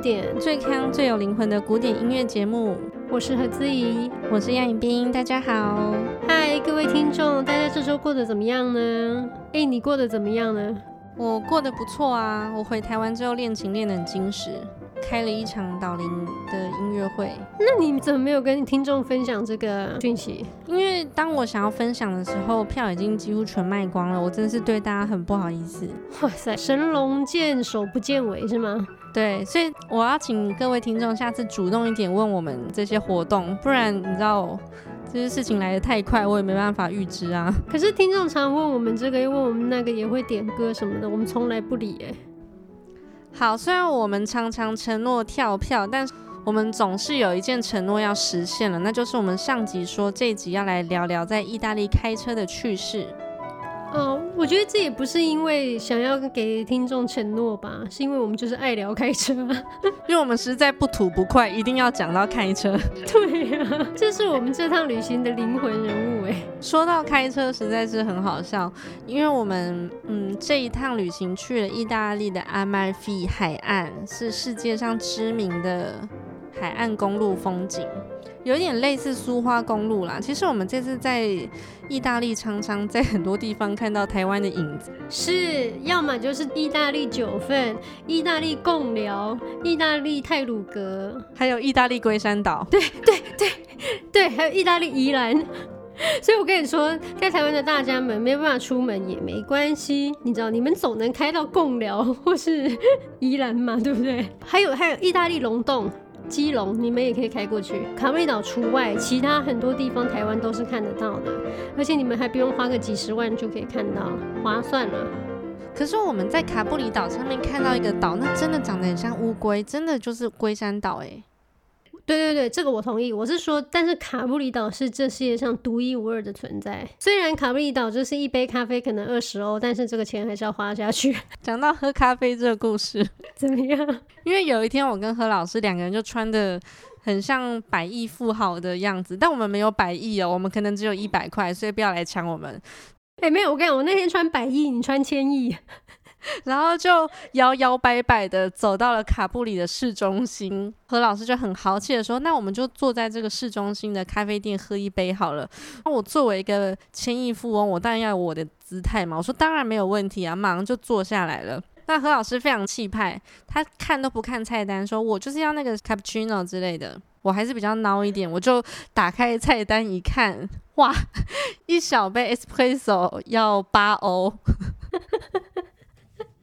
典最康最有灵魂的古典音乐节目。我是何姿怡，我是杨颖冰，大家好，嗨，各位听众，大家这周过得怎么样呢？哎，你过得怎么样呢？我过得不错啊，我回台湾之后练琴练得很精实。开了一场导聆的音乐会，那你怎么没有跟听众分享这个讯息？因为当我想要分享的时候，票已经几乎全卖光了，我真的是对大家很不好意思。哇塞，神龙见首不见尾是吗？对，所以我要请各位听众下次主动一点问我们这些活动，不然你知道这些事情来的太快，我也没办法预知啊。可是听众常问我们这个，又问我们那个，也会点歌什么的，我们从来不理哎。好，虽然我们常常承诺跳票，但是我们总是有一件承诺要实现了，那就是我们上集说这一集要来聊聊在意大利开车的趣事。哦，我觉得这也不是因为想要给听众承诺吧，是因为我们就是爱聊开车，因为我们实在不吐不快，一定要讲到开车。对呀、啊，这是我们这趟旅行的灵魂人物哎。说到开车，实在是很好笑，因为我们嗯这一趟旅行去了意大利的阿马菲海岸，是世界上知名的海岸公路风景。有点类似苏花公路啦。其实我们这次在意大利，常常 在很多地方看到台湾的影子，是要么就是意大利九份、意大利贡寮、意大利泰鲁格，还有意大利龟山岛。对 对对对，还有意大利宜兰。所以我跟你说，在台湾的大家们没办法出门也没关系，你知道，你们总能开到贡寮或是宜兰嘛，对不对？还有还有意大利龙洞。基隆，你们也可以开过去，卡瑞岛除外，其他很多地方台湾都是看得到的，而且你们还不用花个几十万就可以看到，划算了。可是我们在卡布里岛上面看到一个岛，那真的长得很像乌龟，真的就是龟山岛哎。对对对，这个我同意。我是说，但是卡布里岛是这世界上独一无二的存在。虽然卡布里岛就是一杯咖啡可能二十欧，但是这个钱还是要花下去。讲到喝咖啡这个故事，怎么样？因为有一天我跟何老师两个人就穿的很像百亿富豪的样子，但我们没有百亿哦，我们可能只有一百块，所以不要来抢我们。哎，没有，我跟你讲，我那天穿百亿，你穿千亿。然后就摇摇摆摆的走到了卡布里的市中心，何老师就很豪气的说：“那我们就坐在这个市中心的咖啡店喝一杯好了。”那我作为一个千亿富翁，我当然要有我的姿态嘛。我说：“当然没有问题啊，马上就坐下来了。”那何老师非常气派，他看都不看菜单，说我就是要那个 cappuccino 之类的。我还是比较孬一点，我就打开菜单一看，哇，一小杯 espresso 要八欧。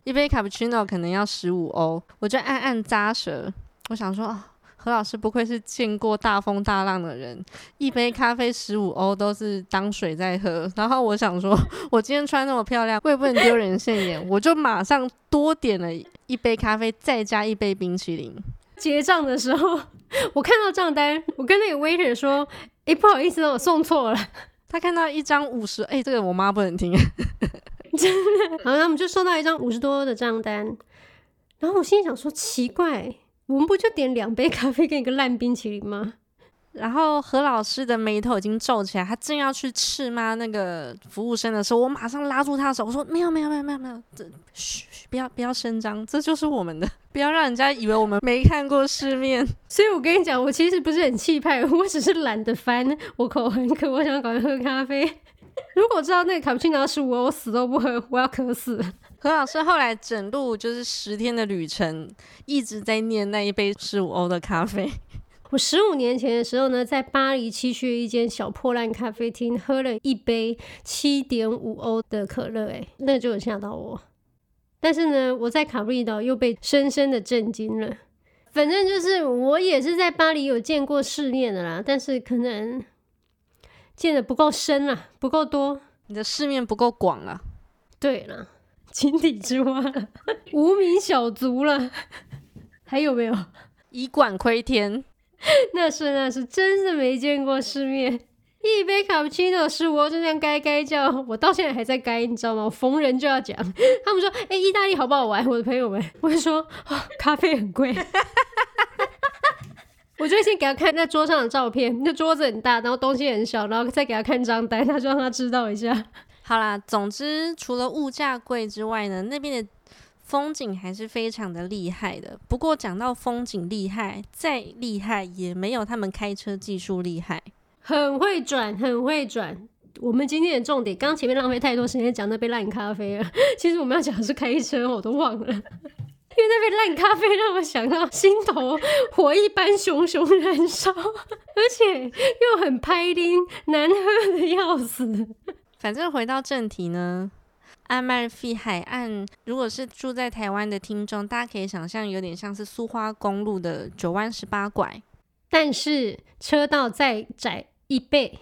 一杯卡布奇诺可能要十五欧，我就暗暗咂舌。我想说，啊，何老师不愧是见过大风大浪的人，一杯咖啡十五欧都是当水在喝。然后我想说，我今天穿那么漂亮，我也不能丢人现眼，我就马上多点了一杯咖啡，再加一杯冰淇淋。结账的时候，我看到账单，我跟那个 waiter 说：“哎，不好意思，我送错了。”他看到一张五十，哎，这个我妈不能听。真的，好，那我们就收到一张五十多的账单，然后我心里想说，奇怪，我们不就点两杯咖啡跟一个烂冰淇淋吗？然后何老师的眉头已经皱起来，他正要去斥骂那个服务生的时候，我马上拉住他的手，我说没有没有没有没有没有，这嘘，不要不要声张，这就是我们的，不要让人家以为我们没看过世面。所以我跟你讲，我其实不是很气派，我只是懒得翻，我口很渴，我想赶快喝咖啡。如果知道那个卡布奇诺是五欧，我死都不喝，我要渴死。何老师后来整路就是十天的旅程，一直在念那一杯十五欧的咖啡。我十五年前的时候呢，在巴黎七区一间小破烂咖啡厅喝了一杯七点五欧的可乐，哎，那就有吓到我。但是呢，我在卡布里岛又被深深的震惊了。反正就是我也是在巴黎有见过世面的啦，但是可能。见的不够深啊，不够多，你的世面不够广了。对了，井底之蛙了，无名小卒了，还有没有？以管窥天。那是那是，真是没见过世面。一杯卡布奇诺是我就这样该该叫，我到现在还在该，你知道吗？我逢人就要讲。他们说：“哎、欸，意大利好不好玩？”我的朋友们，我会说：“哦，咖啡很贵。” 我就先给他看那桌上的照片，那桌子很大，然后东西很小，然后再给他看张单，他就让他知道一下。好啦，总之除了物价贵之外呢，那边的风景还是非常的厉害的。不过讲到风景厉害，再厉害也没有他们开车技术厉害。很会转，很会转。我们今天的重点，刚前面浪费太多时间讲那杯烂咖啡了。其实我们要讲的是开车，我都忘了。因为那杯烂咖啡让我想到心头火一般熊熊燃烧，而且又很拍丁，难喝的要死。反正回到正题呢，阿马尔菲海岸，如果是住在台湾的听众，大家可以想象，有点像是苏花公路的九弯十八拐，但是车道再窄。一倍，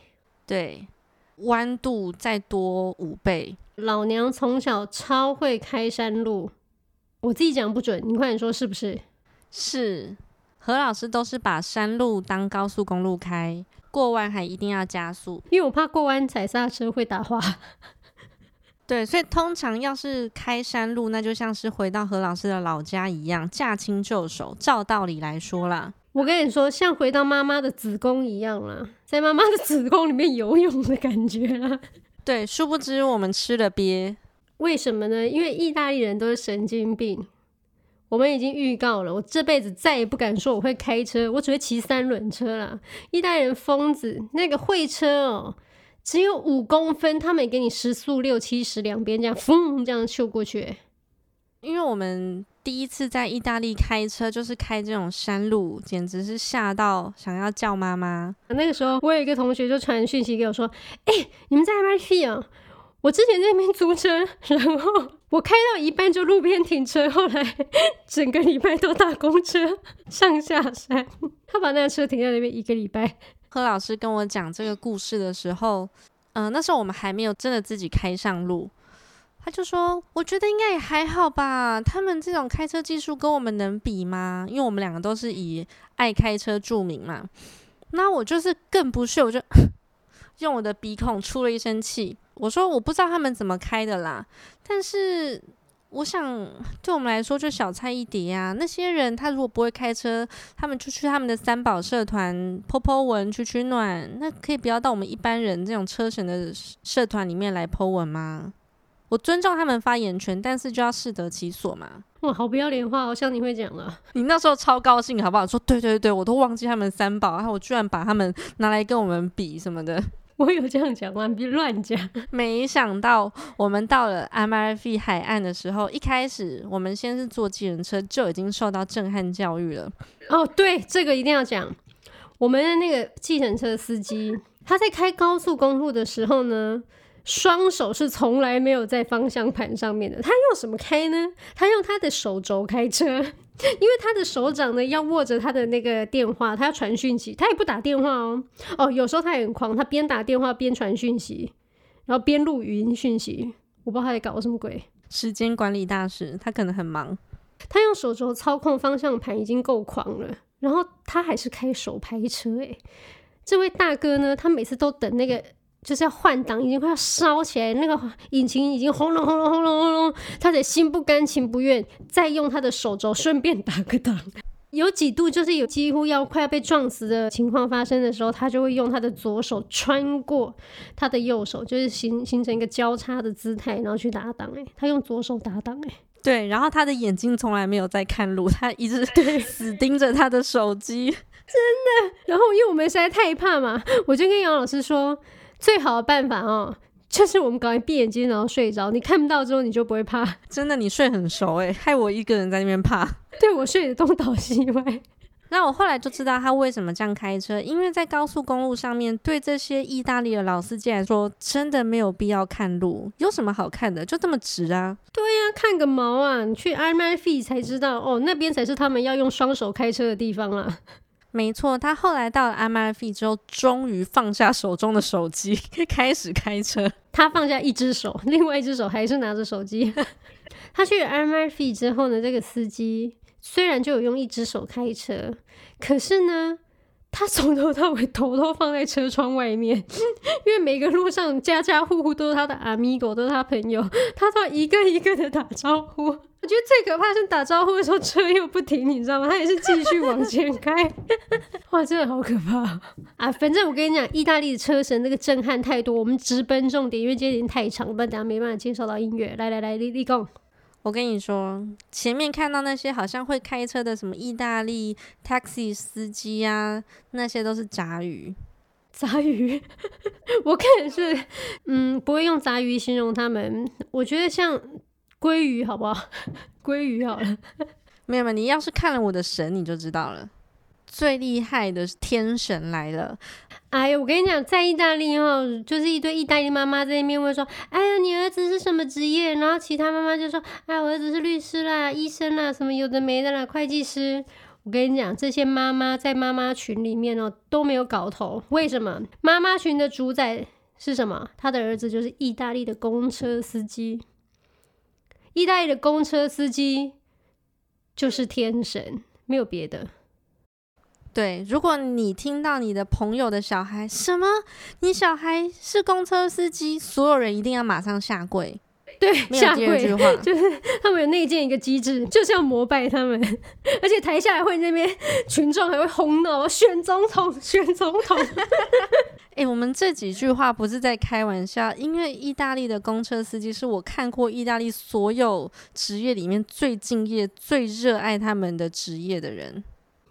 对，弯度再多五倍。老娘从小超会开山路，我自己讲不准，你快点说是不是？是，何老师都是把山路当高速公路开，过弯还一定要加速，因为我怕过弯踩刹车会打滑。对，所以通常要是开山路，那就像是回到何老师的老家一样，驾轻就熟。照道理来说啦。我跟你说，像回到妈妈的子宫一样啦，在妈妈的子宫里面游泳的感觉啦。对，殊不知我们吃了鳖。为什么呢？因为意大利人都是神经病。我们已经预告了，我这辈子再也不敢说我会开车，我只会骑三轮车啦。意大利人疯子，那个会车哦，只有五公分，他们也给你时速六七十，两边这样风这样秀过去。因为我们。第一次在意大利开车，就是开这种山路，简直是吓到想要叫妈妈。那个时候，我有一个同学就传讯息给我说：“哎、欸，你们在 MIT 啊？我之前在那边租车，然后我开到一半就路边停车，后来 整个礼拜都搭公车上下山。他把那个车停在那边一个礼拜。”何老师跟我讲这个故事的时候，嗯、那时候我们还没有真的自己开上路。他就说：“我觉得应该也还好吧，他们这种开车技术跟我们能比吗？因为我们两个都是以爱开车著名嘛。那我就是更不屑，我就 用我的鼻孔出了一声气。我说我不知道他们怎么开的啦，但是我想对我们来说就小菜一碟呀。那些人他如果不会开车，他们就去他们的三宝社团 po po 文取取暖，那可以不要到我们一般人这种车神的社团里面来 po 文吗？”我尊重他们发言权，但是就要适得其所嘛。哇，好不要脸话，好像你会讲了。你那时候超高兴，好不好？说对对对，我都忘记他们三宝，然后我居然把他们拿来跟我们比什么的。我有这样讲吗？别乱讲。没想到我们到了 MRF 海岸的时候，一开始我们先是坐计程车，就已经受到震撼教育了。哦，对，这个一定要讲。我们的那个计程车司机，他在开高速公路的时候呢，双手是从来没有在方向盘上面的，他用什么开呢？他用他的手肘开车，因为他的手掌呢要握着他的那个电话，他要传讯息，他也不打电话哦。哦，有时候他也很狂，他边打电话边传讯息，然后边录语音讯息，我不知道他在搞什么鬼。时间管理大师，他可能很忙。他用手肘操控方向盘已经够狂了，然后他还是开手拍车诶。这位大哥呢，他每次都等那个。就是要换挡，已经快要烧起来，那个引擎已经轰隆轰隆轰隆轰隆，他得心不甘情不愿，再用他的手肘顺便打个档。有几度就是有几乎要快要被撞死的情况发生的时候，他就会用他的左手穿过他的右手，就是形形成一个交叉的姿态，然后去打档。诶，他用左手打档。诶，对，然后他的眼睛从来没有在看路，他一直 对死盯着他的手机，真的。然后因为我们实在太怕嘛，我就跟杨老师说。最好的办法哦，就是我们赶快闭眼睛，然后睡着。你看不到之后，你就不会怕。真的，你睡很熟诶，害我一个人在那边怕。对，我睡得东倒西歪。那我后来就知道他为什么这样开车，因为在高速公路上面，对这些意大利的老司机来说，真的没有必要看路。有什么好看的？就这么直啊？对呀、啊，看个毛啊！你去阿马尔菲才知道哦，那边才是他们要用双手开车的地方啊。没错，他后来到了 MRF 之后，终于放下手中的手机，开始开车。他放下一只手，另外一只手还是拿着手机。他去了 MLF 之后呢，这个司机虽然就有用一只手开车，可是呢，他从头到尾头都放在车窗外面，因为每个路上家家户户都是他的阿米狗都是他朋友，他都要一个一个的打招呼。我觉得最可怕是打招呼的时候车又不停，你知道吗？他也是继续往前开，哇，真的好可怕啊！反正我跟你讲，意大利的车神那个震撼太多，我们直奔重点，因为今天已经太长，不然等下没办法介绍到音乐。来来来，立立功。我跟你说，前面看到那些好像会开车的什么意大利 taxi 司机啊，那些都是杂鱼。杂鱼，我看是，嗯，不会用杂鱼形容他们。我觉得像鲑鱼，好不好？鲑鱼好了。没有没有，你要是看了我的神，你就知道了。最厉害的是天神来了！哎呀，我跟你讲，在意大利哦，就是一堆意大利妈妈在那边问说：“哎呀，你儿子是什么职业？”然后其他妈妈就说：“哎，我儿子是律师啦、医生啦，什么有的没的啦，会计师。”我跟你讲，这些妈妈在妈妈群里面哦都没有搞头。为什么？妈妈群的主宰是什么？他的儿子就是意大利的公车司机。意大利的公车司机就是天神，没有别的。对，如果你听到你的朋友的小孩什么，你小孩是公车司机，所有人一定要马上下跪。对，没有第二句话，就是他们有内建一个机制，就是要膜拜他们，而且台下还会那边群众还会哄闹，选总统，选总统。哎、欸，我们这几句话不是在开玩笑，因为意大利的公车司机是我看过意大利所有职业里面最敬业、最热爱他们的职业的人。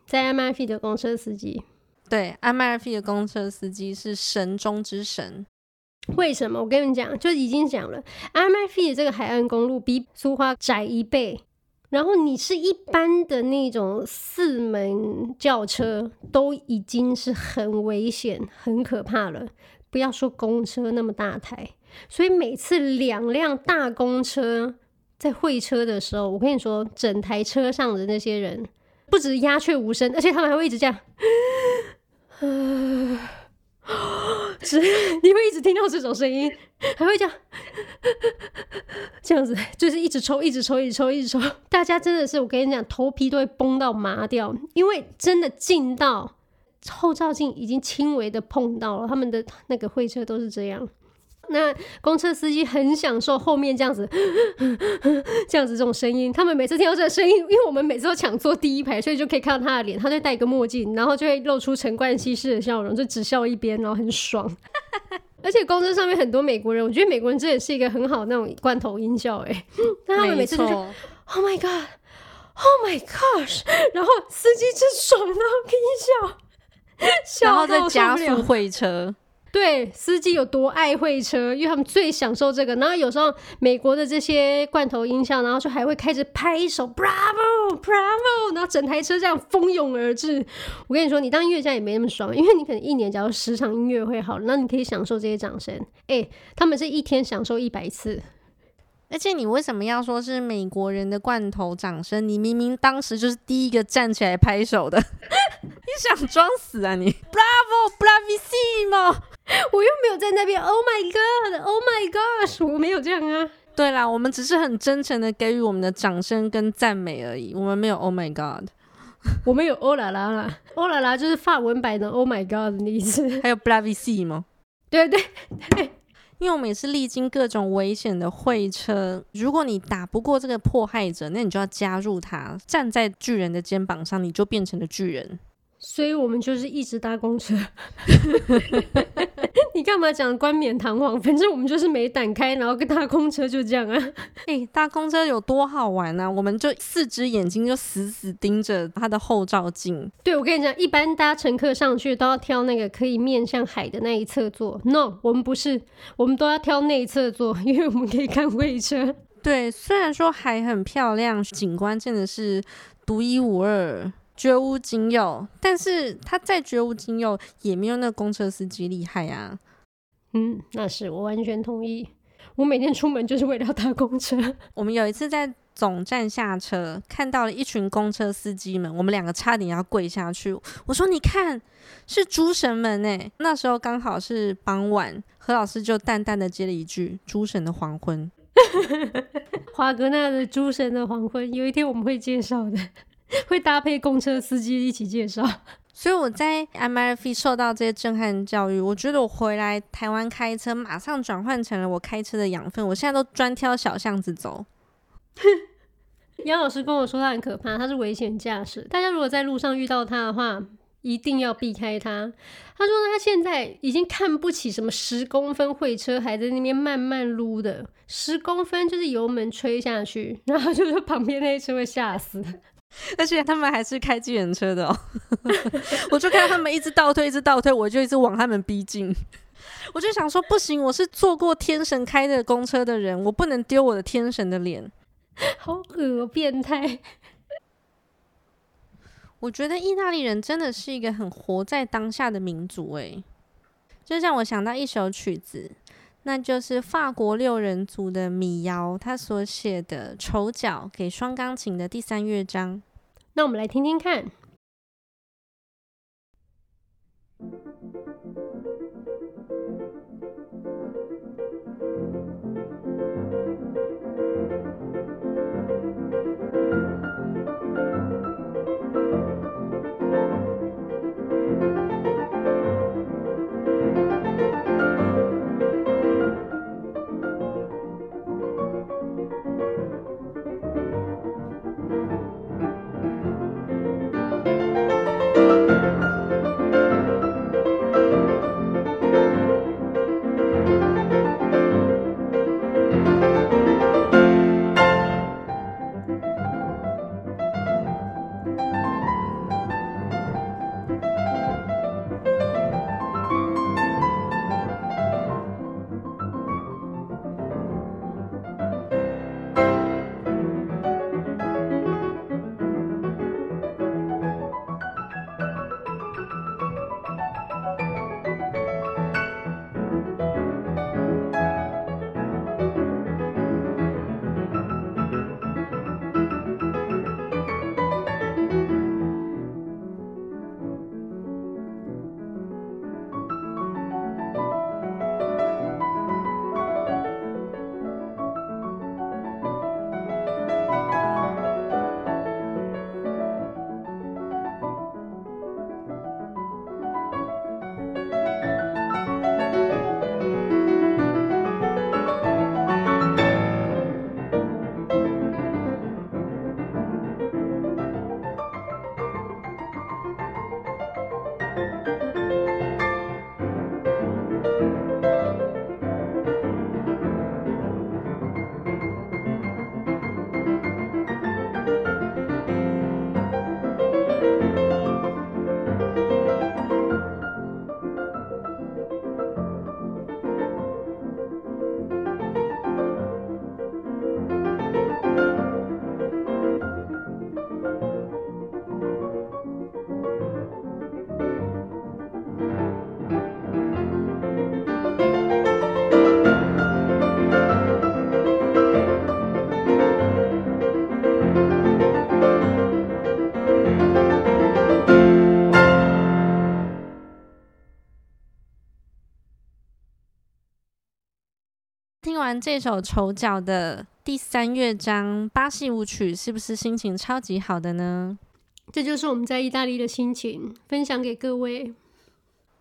在阿马菲的公车司机，对，阿马菲的公车司机是神中之神。为什么？我跟你讲，就已经讲了，阿马菲的这个海岸公路比苏花窄一倍。然后你是一般的那种四门轿车，都已经是很危险、很可怕了。不要说公车那么大台，所以每次两辆大公车在会车的时候，我跟你说，整台车上的那些人。不止鸦雀无声，而且他们还会一直这样，是，你会一直听到这种声音，还会这样，这样子，就是一直抽，一直抽，一直抽，一直抽。大家真的是，我跟你讲，头皮都会绷到麻掉，因为真的近到后照镜已经轻微的碰到了，他们的那个会车都是这样。那公车司机很享受后面这样子，这样子这种声音。他们每次听到这个声音，因为我们每次都抢坐第一排，所以就可以看到他的脸。他就戴一个墨镜，然后就会露出陈冠希式的笑容，就只笑一边，然后很爽。而且公车上面很多美国人，我觉得美国人这也是一个很好那种罐头音效哎。但他们每次就说 “Oh my God, Oh my gosh”，然后司机真爽到可以笑，然后再加速会车。对，司机有多爱会车，因为他们最享受这个。然后有时候美国的这些罐头音效，然后就还会开始拍手，Bravo，Bravo，然后整台车这样蜂拥而至。我跟你说，你当音乐家也没那么爽，因为你可能一年假如十场音乐会好，那你可以享受这些掌声。哎，他们是一天享受一百次。而且你为什么要说是美国人的罐头掌声？你明明当时就是第一个站起来拍手的，你想装死啊你？Bravo，Bravissimo！我又没有在那边。Oh my God！Oh my gosh！我没有这样啊。对啦，我们只是很真诚的给予我们的掌声跟赞美而已。我们没有 Oh my God，我们有欧啦啦啦。欧啦啦就是法文版的 Oh my God 的意思。还有 Bravissimo。对对对。因为我们也是历经各种危险的会车，如果你打不过这个迫害者，那你就要加入他，站在巨人的肩膀上，你就变成了巨人。所以我们就是一直搭公车。你干嘛讲冠冕堂皇？反正我们就是没胆开，然后跟搭公车就这样啊。哎、欸，搭公车有多好玩呢、啊？我们就四只眼睛就死死盯着它的后照镜。对，我跟你讲，一般搭乘客上去都要挑那个可以面向海的那一侧坐。No，我们不是，我们都要挑内侧坐，因为我们可以看会车。对，虽然说海很漂亮，景观真的是独一无二。绝无仅有，但是他再绝无仅有，也没有那个公车司机厉害啊。嗯，那是我完全同意。我每天出门就是为了搭公车。我们有一次在总站下车，看到了一群公车司机们，我们两个差点要跪下去。我说：“你看，是诸神们诶。”那时候刚好是傍晚，何老师就淡淡的接了一句：“诸神的黄昏。” 华格纳的《诸神的黄昏》，有一天我们会介绍的。会搭配公车司机一起介绍。所以我在 Amalfi 受到这些震撼教育，我觉得我回来台湾开车，马上转换成了我开车的养分。我现在都专挑小巷子走。杨老师跟我说他很可怕，他是危险驾驶。大家如果在路上遇到他的话，一定要避开他。他说他现在已经看不起什么十公分会车，还在那边慢慢撸的。十公分就是油门吹下去，然后就是旁边那车会吓死。而且他们还是开计程车的哦，我就看到他们一直倒退，一直倒退，我就一直往他们逼近。我就想说，不行，我是坐过天神开的公车的人，我不能丢我的天神的脸。好恶，变态！我觉得意大利人真的是一个很活在当下的民族，诶，就让我想到一首曲子，那就是法国六人组的米瑶他所写的《丑角》给双钢琴的第三乐章。那我们来听听看。这首丑角的第三乐章巴西舞曲，是不是心情超级好的呢？这就是我们在意大利的心情，分享给各位。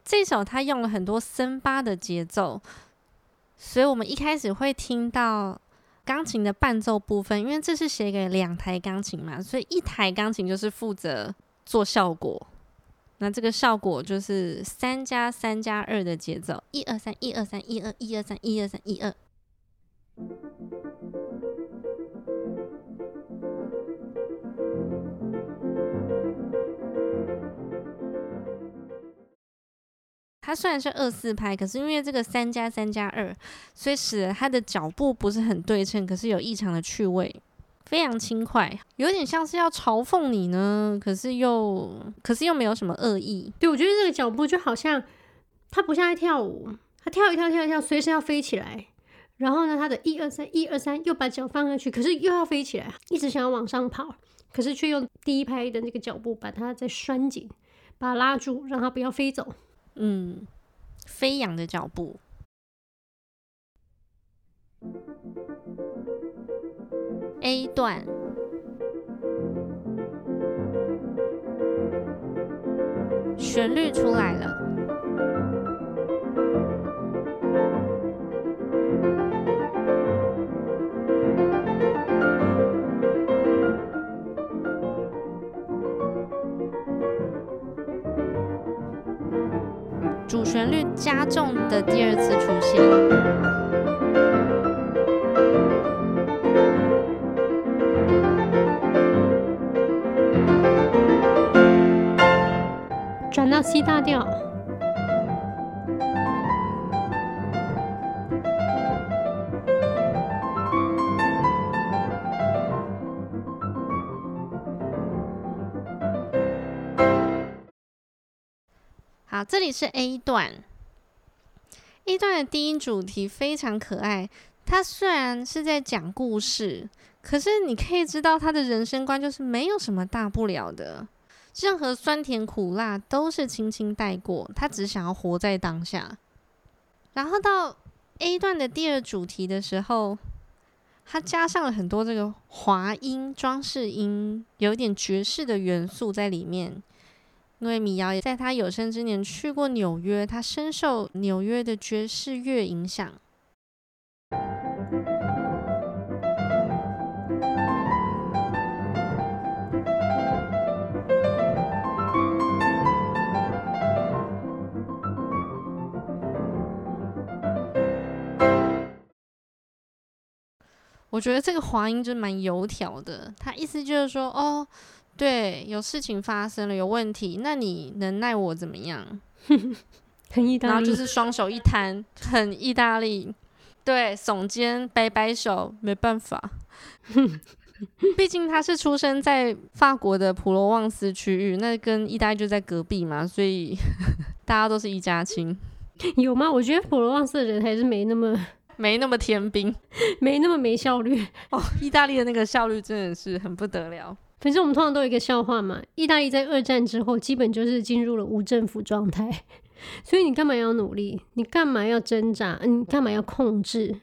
这首他用了很多森巴的节奏，所以我们一开始会听到钢琴的伴奏部分，因为这是写给两台钢琴嘛，所以一台钢琴就是负责做效果。那这个效果就是三加三加二的节奏，一二三，一二三，一二一二三，一二三，一二。它虽然是二四拍，可是因为这个三加三加二，所以使得它的脚步不是很对称，可是有异常的趣味，非常轻快，有点像是要嘲讽你呢，可是又可是又没有什么恶意。对，我觉得这个脚步就好像它不像在跳舞，它跳一跳跳一跳，随时要飞起来。然后呢他的一二三一二三又把脚放上去可是又要飞起来一直想要往上跑可是却用第一拍的那个脚步把它再拴紧把它拉住让它不要飞走。嗯飞扬的脚步。A 段。旋律出来了。旋律加重的第二次出现，转到 C 大调。好，这里是 A 段。A 段的第一主题非常可爱。它虽然是在讲故事，可是你可以知道他的人生观就是没有什么大不了的，任何酸甜苦辣都是轻轻带过。他只想要活在当下。然后到 A 段的第二主题的时候，它加上了很多这个滑音、装饰音，有点爵士的元素在里面。因为米瑶也在他有生之年去过纽约，他深受纽约的爵士乐影响。我觉得这个滑音就蛮油条的，他意思就是说，哦。对，有事情发生了，有问题，那你能奈我怎么样？很意大利，然后就是双手一摊，很意大利。对，耸肩，摆摆手，没办法。毕竟他是出生在法国的普罗旺斯区域，那跟意大利就在隔壁嘛，所以 大家都是一家亲。有吗？我觉得普罗旺斯的人还是没那么没那么天兵，没那么没效率。哦，意大利的那个效率真的是很不得了。反正我们通常都有一个笑话嘛，意大利在二战之后基本就是进入了无政府状态，所以你干嘛要努力？你干嘛要挣扎？你干嘛要控制？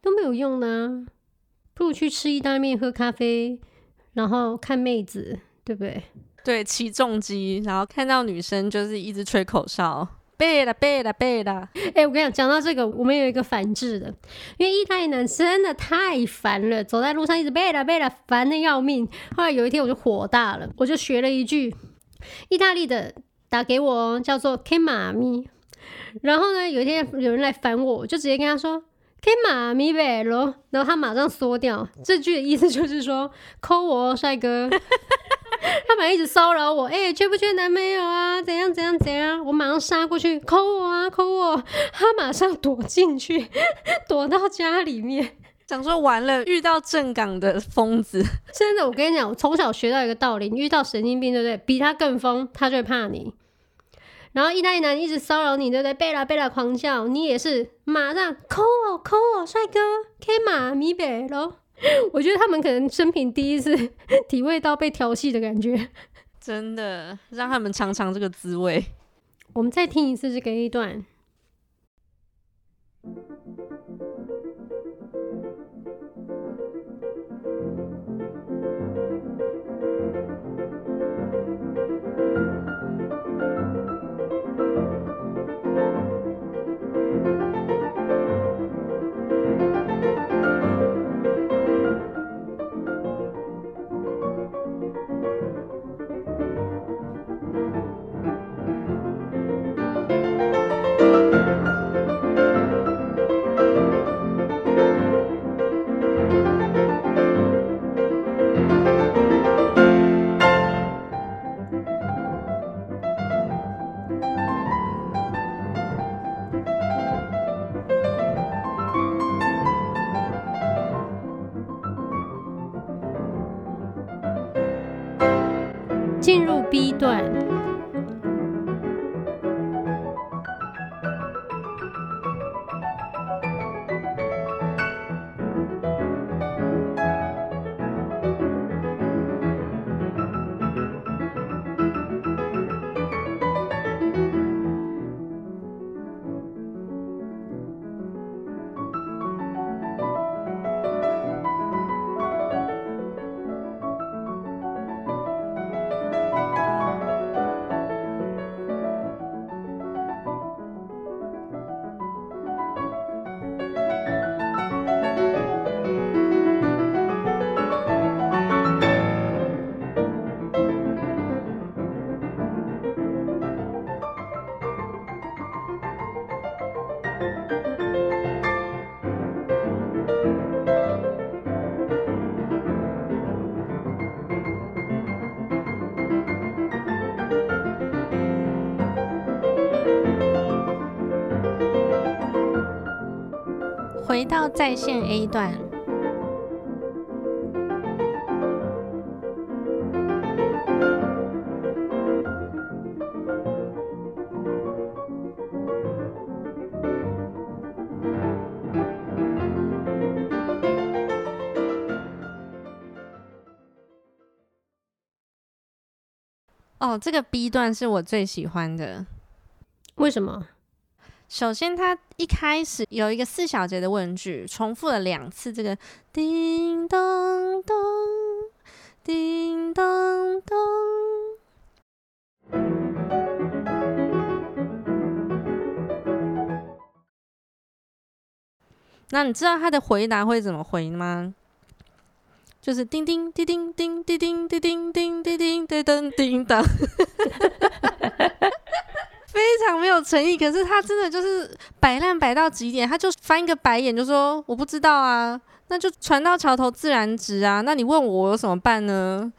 都没有用呢，不如去吃意大利面、喝咖啡，然后看妹子，对不对？对，骑重机，然后看到女生就是一直吹口哨。背了背了背了！哎、我跟你讲，讲到这个，我们有一个反制的，因为意大利男真的太烦了，走在路上一直背了背了，烦的要命。后来有一天我就火大了，我就学了一句意大利的，打给我叫做 “Kimami”。然后呢，有一天有人来烦我，我就直接跟他说 “Che mami bello”，然后他马上缩掉。这句的意思就是说抠我，帅哥。他反正一直骚扰我，哎、欸，缺不缺男朋友啊？怎样怎样怎样？我马上杀过去，抠我啊，抠我！他马上躲进去，躲到家里面，想说完了，遇到正港的疯子。真的，我跟你讲，我从小学到一个道理：你遇到神经病，对不对？比他更疯，他就会怕你。然后意大利男一直骚扰你，对不对？贝拉贝拉狂叫，你也是马上抠我，抠我，帅哥，Che mami bello。我觉得他们可能生平第一次 体会到被调戏的感觉，真的让他们尝尝这个滋味。我们再听一次这个一段。在线 A 段。哦，这个 B 段是我最喜欢的。为什么？首先，他一开始有一个四小节的问句，重复了两次。这个叮咚咚，叮咚咚。那你知道他的回答会怎么回吗？就是叮叮叮叮叮叮叮叮叮叮叮叮叮叮当，常没有诚意。可是他真的就是摆烂摆到极点，他就翻一个白眼，就说我不知道啊，那就船到桥头自然直啊。那你问我，我有什么办呢？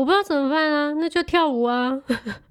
我不知道怎么办啊，那就跳舞啊！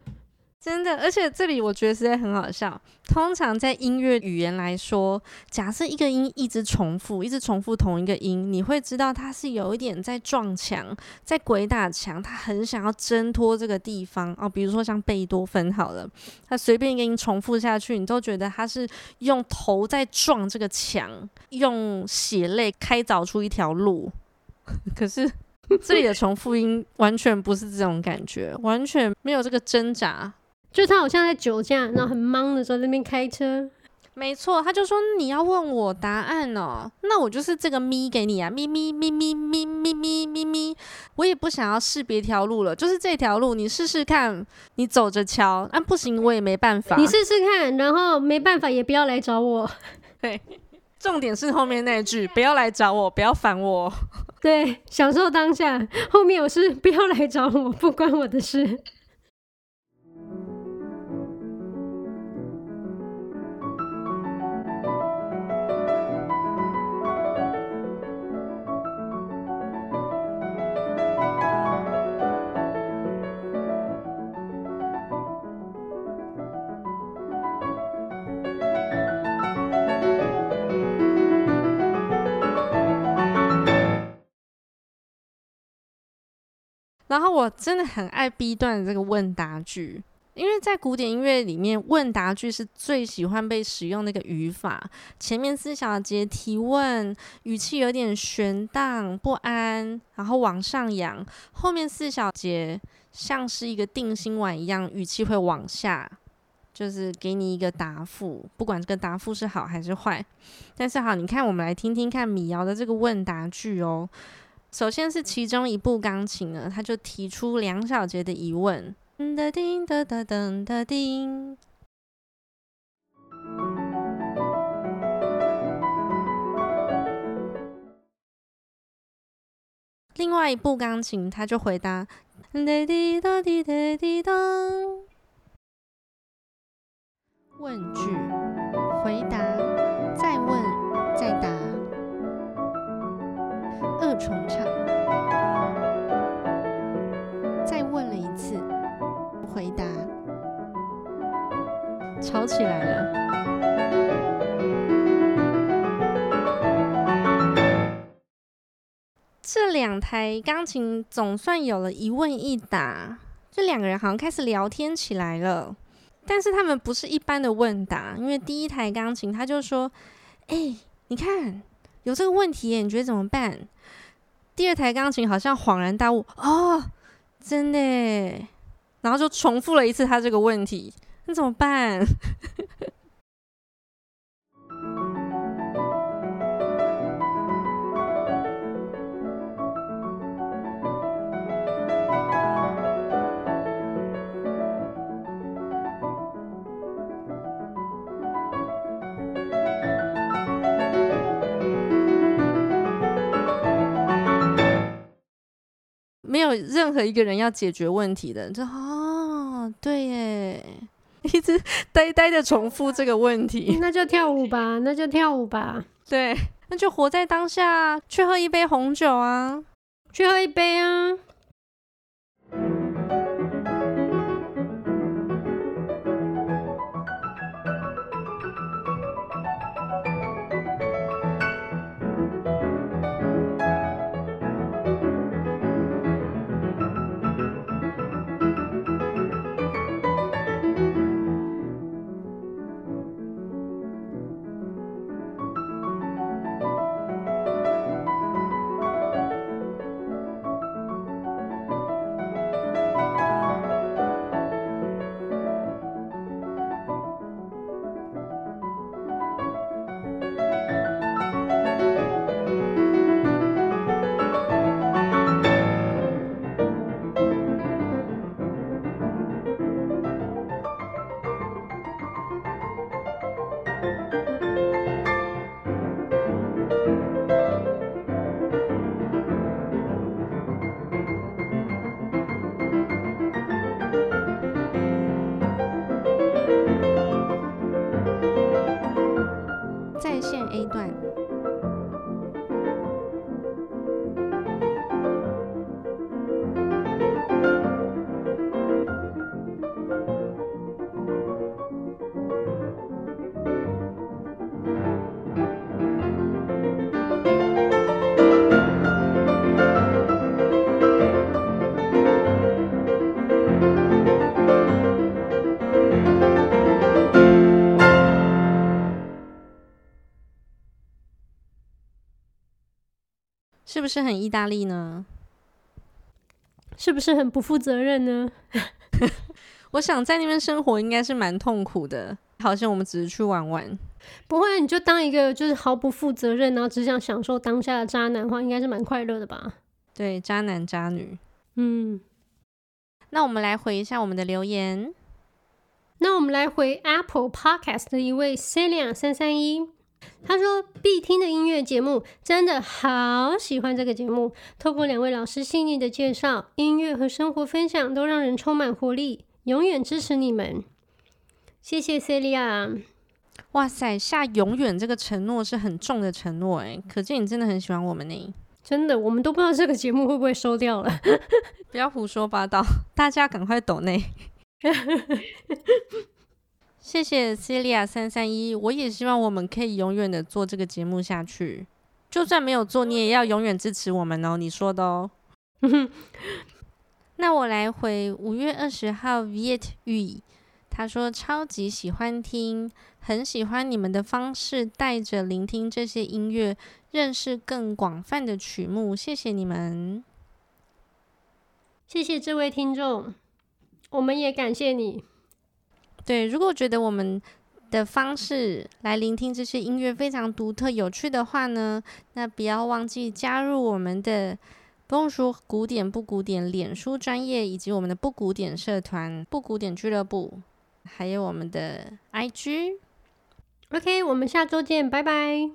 真的，而且这里我觉得实在很好笑。通常在音乐语言来说，假设一个音一直重复，一直重复同一个音，你会知道它是有一点在撞墙，在鬼打墙，他很想要挣脱这个地方哦。比如说像贝多芬好了，他随便一个音重复下去，你都觉得他是用头在撞这个墙，用血泪开凿出一条路。可是。这里的重复音完全不是这种感觉，完全没有这个挣扎，就他好像在酒驾，然后很忙的时候在那边开车。没错，他就说你要问我答案哦，那我就是这个咪给你啊，咪咪咪咪咪咪咪咪咪，我也不想要试别条路了，就是这条路你试试看，你走着瞧，啊不行我也没办法，你试试看，然后没办法也不要来找我。对，重点是后面那句，不要来找我，不要烦我。对，享受当下。后面有事不要来找我，不关我的事。然后我真的很爱 B 段的这个问答句，因为在古典音乐里面，问答句是最喜欢被使用的一个语法。前面四小节提问，语气有点悬荡不安，然后往上扬；后面四小节像是一个定心丸一样，语气会往下，就是给你一个答复，不管这个答复是好还是坏。但是好，你看，我们来听听看米瑶的这个问答句哦。首先是其中一部钢琴呢，他就提出两小节的疑问。哒叮哒哒噔哒叮。另外一部钢琴他就回答。滴哒滴哒滴咚。问句，回答，重唱，再问了一次，回答，吵起来了。这两台钢琴总算有了一问一答，这两个人好像开始聊天起来了。但是他们不是一般的问答，因为第一台钢琴他就说：“哎，你看。”有这个问题耶，你觉得怎么办？第二台钢琴好像恍然大悟，哦，真的，然后就重复了一次他这个问题，那怎么办？没有任何一个人要解决问题的，就哦，对耶，一直呆呆的重复这个问题，那就跳舞吧，那就跳舞吧，对，那就活在当下，去喝一杯红酒啊，去喝一杯啊。是不是很意大利呢？是不是很不负责任呢？我想在那边生活应该是蛮痛苦的，好像我们只是去玩玩。不会，你就当一个就是毫不负责任，然后只想享受当下的渣男的话，应该是蛮快乐的吧？对，渣男渣女。嗯，那我们来回一下我们的留言。那我们来回 Apple Podcast 的一位 Celia 三三一。他说：“必听的音乐节目，真的好喜欢这个节目。透过两位老师细腻的介绍，音乐和生活分享都让人充满活力。永远支持你们，谢谢 Celia。哇塞，下永远这个承诺是很重的承诺哎，可见你真的很喜欢我们呢。真的，我们都不知道这个节目会不会收掉了。不要胡说八道，大家赶快抖内。”谢谢 Celia 三三一，我也希望我们可以永远的做这个节目下去，就算没有做，你也要永远支持我们哦。你说的哦。那我来回五月二十号 Viet 语，他说超级喜欢听，很喜欢你们的方式，带着聆听这些音乐，认识更广泛的曲目。谢谢你们，谢谢这位听众，我们也感谢你。对，如果觉得我们的方式来聆听这些音乐非常独特、有趣的话呢，那不要忘记加入我们的不用说古典不古典脸书专业，以及我们的不古典社团不古典俱乐部，还有我们的 IG。OK，我们下周见，拜拜。